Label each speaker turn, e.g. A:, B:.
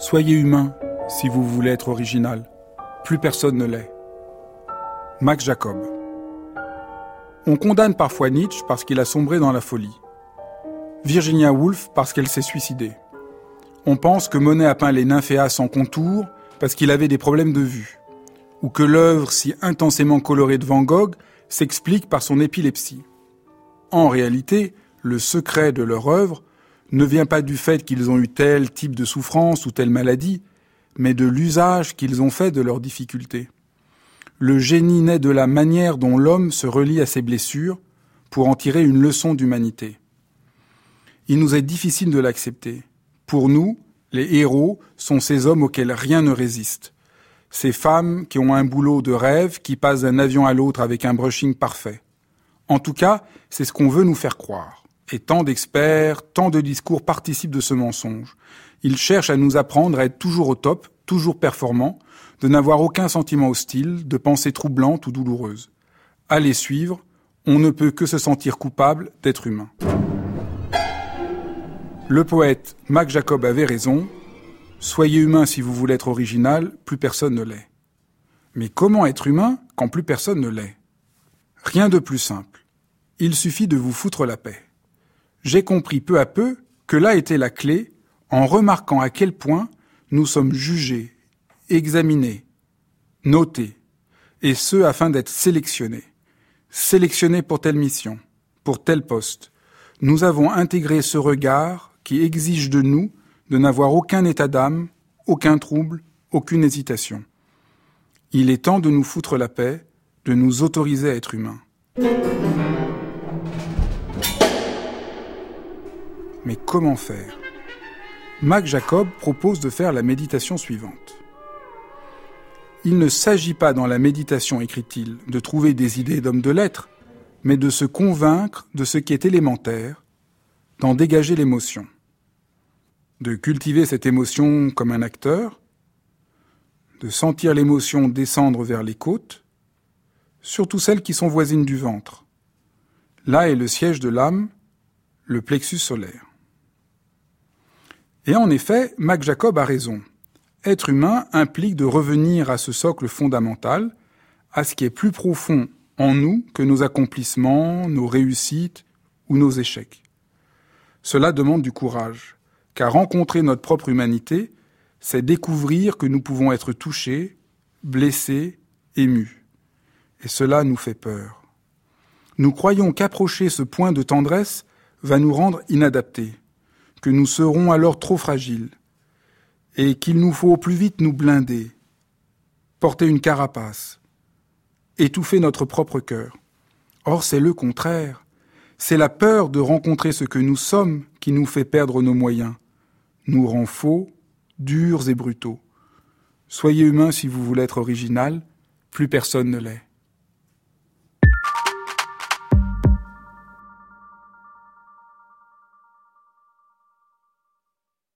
A: Soyez humain si vous voulez être original. Plus personne ne l'est. Max Jacob. On condamne parfois Nietzsche parce qu'il a sombré dans la folie. Virginia Woolf parce qu'elle s'est suicidée. On pense que Monet a peint les nymphéas sans contour parce qu'il avait des problèmes de vue. Ou que l'œuvre si intensément colorée de Van Gogh s'explique par son épilepsie. En réalité, le secret de leur œuvre ne vient pas du fait qu'ils ont eu tel type de souffrance ou telle maladie, mais de l'usage qu'ils ont fait de leurs difficultés. Le génie naît de la manière dont l'homme se relie à ses blessures pour en tirer une leçon d'humanité. Il nous est difficile de l'accepter. Pour nous, les héros sont ces hommes auxquels rien ne résiste. Ces femmes qui ont un boulot de rêve, qui passent d'un avion à l'autre avec un brushing parfait. En tout cas, c'est ce qu'on veut nous faire croire. Et tant d'experts, tant de discours participent de ce mensonge. Ils cherchent à nous apprendre à être toujours au top, toujours performants, de n'avoir aucun sentiment hostile, de pensée troublante ou douloureuse. À les suivre, on ne peut que se sentir coupable d'être humain. Le poète Mac Jacob avait raison. Soyez humain si vous voulez être original, plus personne ne l'est. Mais comment être humain quand plus personne ne l'est? Rien de plus simple. Il suffit de vous foutre la paix j'ai compris peu à peu que là était la clé en remarquant à quel point nous sommes jugés, examinés, notés, et ce afin d'être sélectionnés. Sélectionnés pour telle mission, pour tel poste. Nous avons intégré ce regard qui exige de nous de n'avoir aucun état d'âme, aucun trouble, aucune hésitation. Il est temps de nous foutre la paix, de nous autoriser à être humains. Mais comment faire? Mac Jacob propose de faire la méditation suivante. Il ne s'agit pas dans la méditation, écrit-il, de trouver des idées d'homme de lettres, mais de se convaincre de ce qui est élémentaire, d'en dégager l'émotion, de cultiver cette émotion comme un acteur, de sentir l'émotion descendre vers les côtes, surtout celles qui sont voisines du ventre. Là est le siège de l'âme, le plexus solaire. Et en effet, Mac Jacob a raison. Être humain implique de revenir à ce socle fondamental, à ce qui est plus profond en nous que nos accomplissements, nos réussites ou nos échecs. Cela demande du courage, car rencontrer notre propre humanité, c'est découvrir que nous pouvons être touchés, blessés, émus. Et cela nous fait peur. Nous croyons qu'approcher ce point de tendresse va nous rendre inadaptés que nous serons alors trop fragiles et qu'il nous faut au plus vite nous blinder, porter une carapace, étouffer notre propre cœur. Or, c'est le contraire. C'est la peur de rencontrer ce que nous sommes qui nous fait perdre nos moyens, nous rend faux, durs et brutaux. Soyez humain si vous voulez être original, plus personne ne l'est.